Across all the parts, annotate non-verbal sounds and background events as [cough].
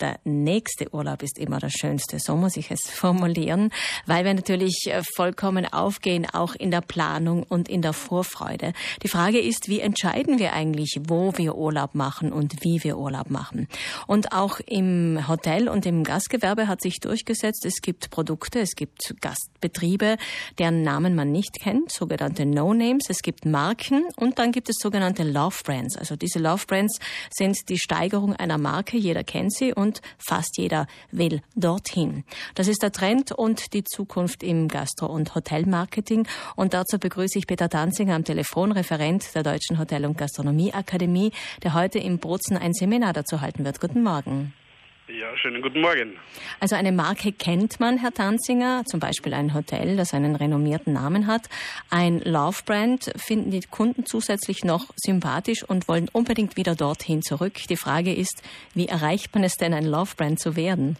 der nächste Urlaub ist immer der schönste, so muss ich es [laughs] formulieren, weil wir natürlich äh, vollkommen aufgehen, auch in der Planung und in der Vorfreude. Die Frage ist, wie entscheiden wir eigentlich, wo wir Urlaub machen und wie wir Urlaub machen? Und auch im Hotel und im Gastgewerbe hat sich durchgesetzt, es gibt Produkte, es gibt Gastbetriebe, deren Namen man nicht kennt, sogenannte No-Names, es gibt Marken und dann gibt es sogenannte Love Brands. Also diese Love Brands sind die Steigerung einer Marke, jeder kennt sie und fast jeder will dorthin. Das ist der Trend und die Zukunft im Gastro- und Hotelmarketing. Und dazu begrüße ich Peter Danzinger am Telefon, Referent der Deutschen Hotel- und Gastronomieakademie, der heute im Bozen ein Seminar dazu halten wird. Guten Morgen. Ja, schönen guten Morgen. Also eine Marke kennt man, Herr Tanzinger, zum Beispiel ein Hotel, das einen renommierten Namen hat. Ein Love Brand finden die Kunden zusätzlich noch sympathisch und wollen unbedingt wieder dorthin zurück. Die Frage ist, wie erreicht man es denn, ein Love Brand zu werden?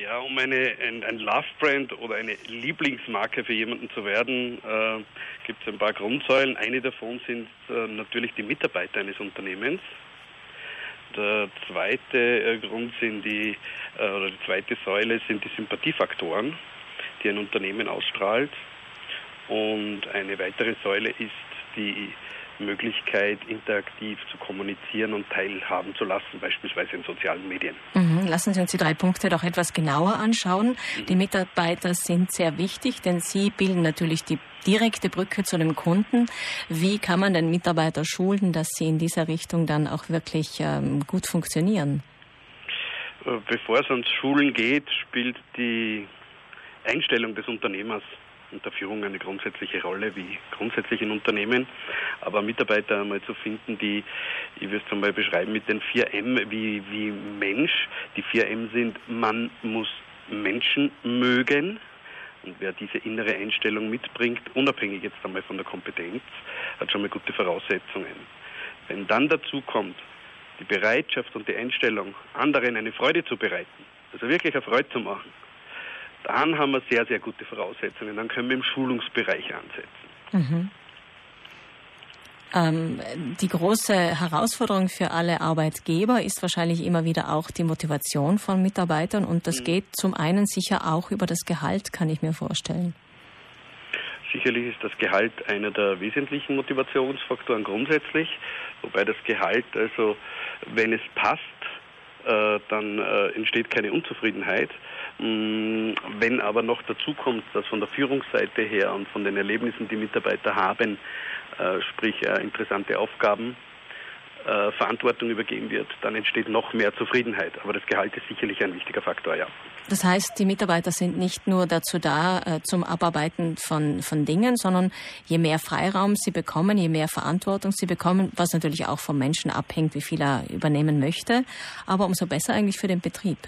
Ja, um eine, ein, ein Love Brand oder eine Lieblingsmarke für jemanden zu werden, äh, gibt es ein paar Grundsäulen. Eine davon sind äh, natürlich die Mitarbeiter eines Unternehmens. Der zweite äh, Grund sind die, äh, oder die zweite Säule sind die Sympathiefaktoren, die ein Unternehmen ausstrahlt. Und eine weitere Säule ist die Möglichkeit, interaktiv zu kommunizieren und teilhaben zu lassen, beispielsweise in sozialen Medien. Mhm. Lassen Sie uns die drei Punkte doch etwas genauer anschauen. Mhm. Die Mitarbeiter sind sehr wichtig, denn sie bilden natürlich die direkte Brücke zu dem Kunden. Wie kann man den Mitarbeiter schulen, dass sie in dieser Richtung dann auch wirklich ähm, gut funktionieren? Äh, bevor es ans Schulen geht, spielt die Einstellung des Unternehmers und der Führung eine grundsätzliche Rolle, wie grundsätzlich in Unternehmen. Aber Mitarbeiter einmal zu finden, die, ich würde es einmal beschreiben mit den 4M wie, wie Mensch. Die 4M sind, man muss Menschen mögen. Und wer diese innere Einstellung mitbringt, unabhängig jetzt einmal von der Kompetenz, hat schon mal gute Voraussetzungen. Wenn dann dazu kommt, die Bereitschaft und die Einstellung, anderen eine Freude zu bereiten, also wirklich eine Freude zu machen, dann haben wir sehr, sehr gute Voraussetzungen. Dann können wir im Schulungsbereich ansetzen. Mhm. Ähm, die große Herausforderung für alle Arbeitgeber ist wahrscheinlich immer wieder auch die Motivation von Mitarbeitern und das mhm. geht zum einen sicher auch über das Gehalt, kann ich mir vorstellen. Sicherlich ist das Gehalt einer der wesentlichen Motivationsfaktoren grundsätzlich, wobei das Gehalt, also wenn es passt, dann äh, entsteht keine Unzufriedenheit. Mm, wenn aber noch dazu kommt, dass von der Führungsseite her und von den Erlebnissen, die Mitarbeiter haben, äh, sprich interessante Aufgaben, Verantwortung übergeben wird, dann entsteht noch mehr Zufriedenheit. Aber das Gehalt ist sicherlich ein wichtiger Faktor, ja. Das heißt, die Mitarbeiter sind nicht nur dazu da, zum Abarbeiten von, von Dingen, sondern je mehr Freiraum sie bekommen, je mehr Verantwortung sie bekommen, was natürlich auch vom Menschen abhängt, wie viel er übernehmen möchte, aber umso besser eigentlich für den Betrieb.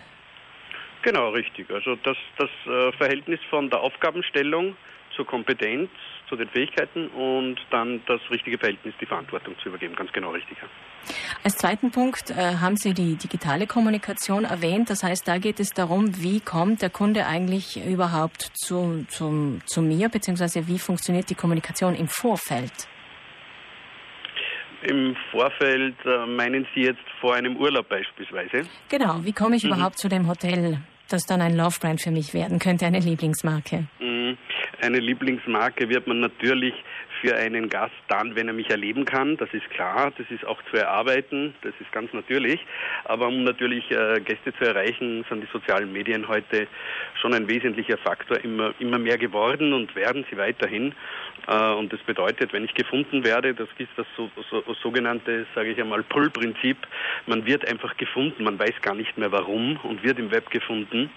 Genau, richtig. Also das, das äh, Verhältnis von der Aufgabenstellung zur Kompetenz, zu den Fähigkeiten und dann das richtige Verhältnis, die Verantwortung zu übergeben. Ganz genau richtig. Ja. Als zweiten Punkt äh, haben Sie die digitale Kommunikation erwähnt. Das heißt, da geht es darum, wie kommt der Kunde eigentlich überhaupt zu, zu, zu mir, beziehungsweise wie funktioniert die Kommunikation im Vorfeld? Im Vorfeld äh, meinen Sie jetzt vor einem Urlaub beispielsweise? Genau, wie komme ich mhm. überhaupt zu dem Hotel, das dann ein Love Brand für mich werden könnte, eine Lieblingsmarke? Mhm. Eine Lieblingsmarke wird man natürlich für einen Gast dann, wenn er mich erleben kann. Das ist klar, das ist auch zu erarbeiten, das ist ganz natürlich. Aber um natürlich äh, Gäste zu erreichen, sind die sozialen Medien heute schon ein wesentlicher Faktor, immer, immer mehr geworden und werden sie weiterhin. Äh, und das bedeutet, wenn ich gefunden werde, das ist das so, so, sogenannte, sage ich einmal, Pull-Prinzip. Man wird einfach gefunden, man weiß gar nicht mehr warum und wird im Web gefunden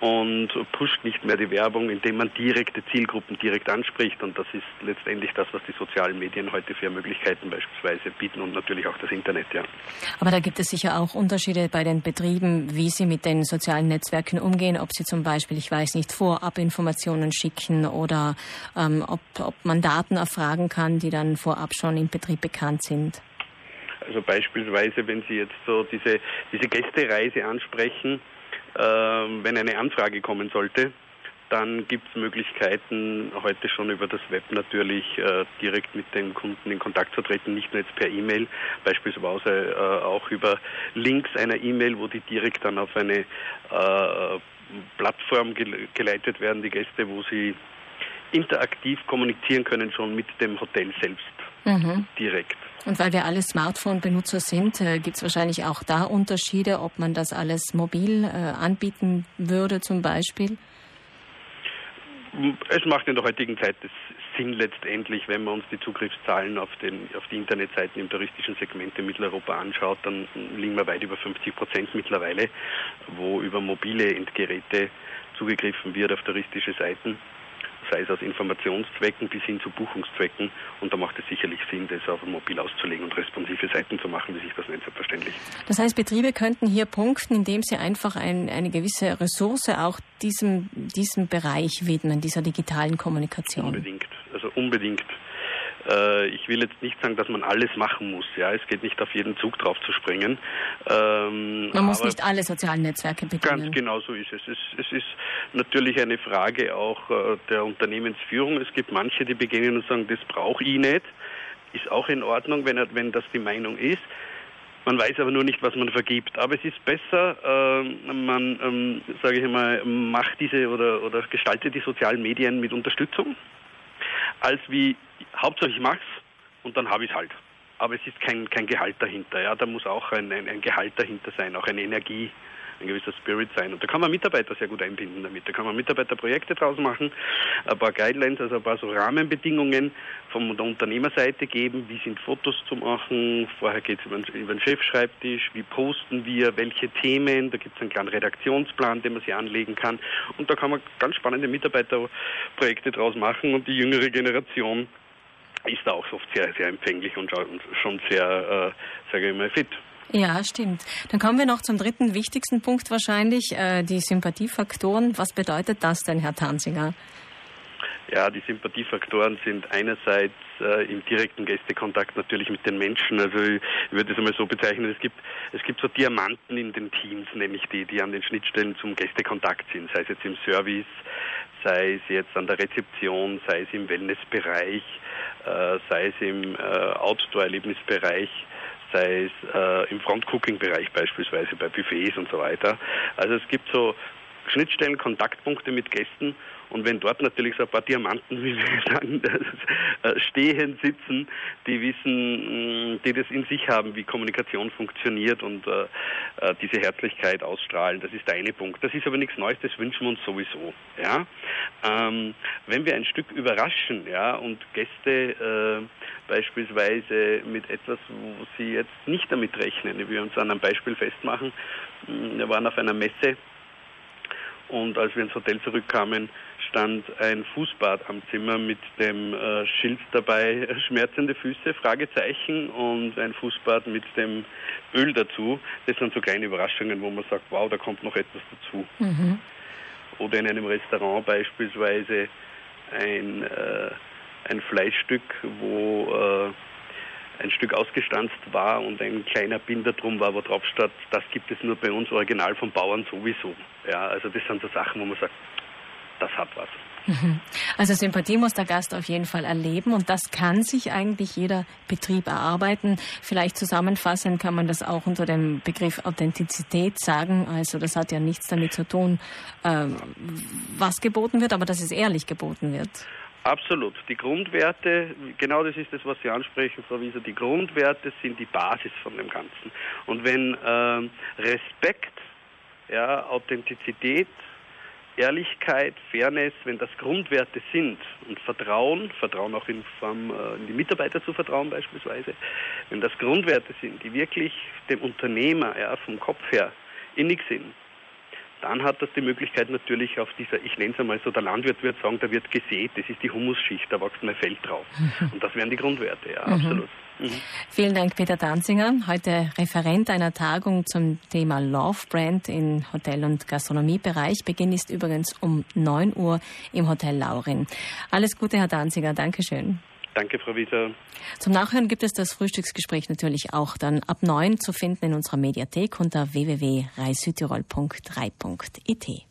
und pusht nicht mehr die Werbung, indem man direkte Zielgruppen direkt anspricht. Und das ist letztendlich das, was die sozialen Medien heute für Möglichkeiten beispielsweise bieten und natürlich auch das Internet, ja. Aber da gibt es sicher auch Unterschiede bei den Betrieben, wie sie mit den sozialen Netzwerken umgehen, ob sie zum Beispiel, ich weiß nicht, Vorabinformationen schicken oder ähm, ob, ob man Daten erfragen kann, die dann vorab schon im Betrieb bekannt sind. Also beispielsweise, wenn Sie jetzt so diese, diese Gästereise ansprechen, äh, wenn eine Anfrage kommen sollte, Dann gibt es Möglichkeiten, heute schon über das Web natürlich äh, direkt mit den Kunden in Kontakt zu treten, nicht nur jetzt per E-Mail, beispielsweise äh, auch über Links einer E-Mail, wo die direkt dann auf eine äh, Plattform geleitet werden, die Gäste, wo sie interaktiv kommunizieren können schon mit dem Hotel selbst mhm. direkt. Und weil wir alle Smartphone-Benutzer sind, äh, gibt es wahrscheinlich auch da Unterschiede, ob man das alles mobil äh, anbieten würde zum Beispiel? Es macht in der heutigen Zeit Sinn letztendlich, wenn man uns die Zugriffszahlen auf, den, auf die Internetseiten im touristischen Segment in Mitteleuropa anschaut, dann liegen wir weit über 50 Prozent mittlerweile, wo über mobile Endgeräte zugegriffen wird auf touristische Seiten sei es aus Informationszwecken bis hin zu Buchungszwecken. Und da macht es sicherlich Sinn, das auch mobil auszulegen und responsive Seiten zu machen, wie sich das nennt, selbstverständlich. Das heißt, Betriebe könnten hier punkten, indem sie einfach ein, eine gewisse Ressource auch diesem, diesem Bereich widmen, dieser digitalen Kommunikation. Unbedingt, also unbedingt. Äh, ich will jetzt nicht sagen, dass man alles machen muss. Ja, es geht nicht auf jeden Zug drauf zu springen. Ähm, man muss nicht alle sozialen Netzwerke bedienen. Ganz genau so ist es. es. Es ist natürlich eine Frage auch äh, der Unternehmensführung. Es gibt manche, die beginnen und sagen, das brauche ich nicht. Ist auch in Ordnung, wenn, wenn das die Meinung ist. Man weiß aber nur nicht, was man vergibt. Aber es ist besser, äh, man, ähm, sage ich mal, macht diese oder, oder gestaltet die sozialen Medien mit Unterstützung als wie Hauptsache ich mach's und dann habe ich es halt. Aber es ist kein, kein Gehalt dahinter. Ja, da muss auch ein, ein, ein Gehalt dahinter sein, auch eine Energie ein gewisser Spirit sein. Und da kann man Mitarbeiter sehr gut einbinden damit. Da kann man Mitarbeiterprojekte draus machen, ein paar Guidelines, also ein paar so Rahmenbedingungen von der Unternehmerseite geben. Wie sind Fotos zu machen? Vorher geht es über, über den Chefschreibtisch. Wie posten wir? Welche Themen? Da gibt es einen kleinen Redaktionsplan, den man sich anlegen kann. Und da kann man ganz spannende Mitarbeiterprojekte draus machen und die jüngere Generation ist da auch oft sehr, sehr empfänglich und schon sehr, äh, sage ich mal, fit. Ja, stimmt. Dann kommen wir noch zum dritten wichtigsten Punkt wahrscheinlich, äh, die Sympathiefaktoren. Was bedeutet das denn, Herr Tanzinger? Ja, die Sympathiefaktoren sind einerseits äh, im direkten Gästekontakt natürlich mit den Menschen. Also ich würde es einmal so bezeichnen, es gibt, es gibt so Diamanten in den Teams, nenne ich die, die an den Schnittstellen zum Gästekontakt sind, sei es jetzt im Service, sei es jetzt an der Rezeption, sei es im Wellnessbereich, äh, sei es im äh, Outdoor-Erlebnisbereich sei es äh, im Front-Cooking-Bereich beispielsweise bei Buffets und so weiter. Also es gibt so Schnittstellen, Kontaktpunkte mit Gästen und wenn dort natürlich so ein paar Diamanten, wie wir sagen, [laughs] äh, stehen, sitzen, die wissen, mm, die das in sich haben, wie Kommunikation funktioniert und äh, äh, diese Herzlichkeit ausstrahlen, das ist der eine Punkt. Das ist aber nichts Neues, das wünschen wir uns sowieso. Ja? Ähm, wenn wir ein Stück überraschen ja, und Gäste beispielsweise mit etwas, wo sie jetzt nicht damit rechnen, wie wir uns an einem Beispiel festmachen, mm, wir waren auf einer Messe und als wir ins Hotel zurückkamen, stand ein Fußbad am Zimmer mit dem äh, Schild dabei, [laughs] schmerzende Füße, Fragezeichen und ein Fußbad mit dem Öl dazu. Das sind so kleine Überraschungen, wo man sagt, wow, da kommt noch etwas dazu. Mhm. Oder in einem Restaurant beispielsweise ein, äh, ein Fleischstück, wo äh, ein Stück ausgestanzt war und ein kleiner Binder drum war, wo drauf stand, das gibt es nur bei uns original vom Bauern sowieso. Ja, also das sind so Sachen, wo man sagt, das hat was. Mhm. Also Sympathie muss der Gast auf jeden Fall erleben und das kann sich eigentlich jeder Betrieb erarbeiten. Vielleicht zusammenfassend kann man das auch unter dem Begriff Authentizität sagen. Also das hat ja nichts damit zu tun, ähm, was geboten wird, aber dass es ehrlich geboten wird. Absolut. Die Grundwerte, genau das ist das, was Sie ansprechen, Frau Wieser, die Grundwerte sind die Basis von dem Ganzen. Und wenn äh, Respekt, ja, Authentizität, Ehrlichkeit, Fairness, wenn das Grundwerte sind und Vertrauen, Vertrauen auch in, Form, äh, in die Mitarbeiter zu vertrauen beispielsweise, wenn das Grundwerte sind, die wirklich dem Unternehmer ja, vom Kopf her innig sind, dann hat das die Möglichkeit natürlich auf dieser, ich nenne es einmal so, der Landwirt wird sagen, da wird gesät, das ist die Humusschicht, da wächst mein Feld drauf. [laughs] Und das wären die Grundwerte, ja, mhm. absolut. Mhm. Vielen Dank, Peter Danzinger. Heute Referent einer Tagung zum Thema Love Brand im Hotel- und Gastronomiebereich. Beginn ist übrigens um 9 Uhr im Hotel Laurin. Alles Gute, Herr Danziger. Dankeschön. Danke, Frau Wieser. Zum Nachhören gibt es das Frühstücksgespräch natürlich auch dann ab 9 zu finden in unserer Mediathek unter www.reisüdtirol.3.it.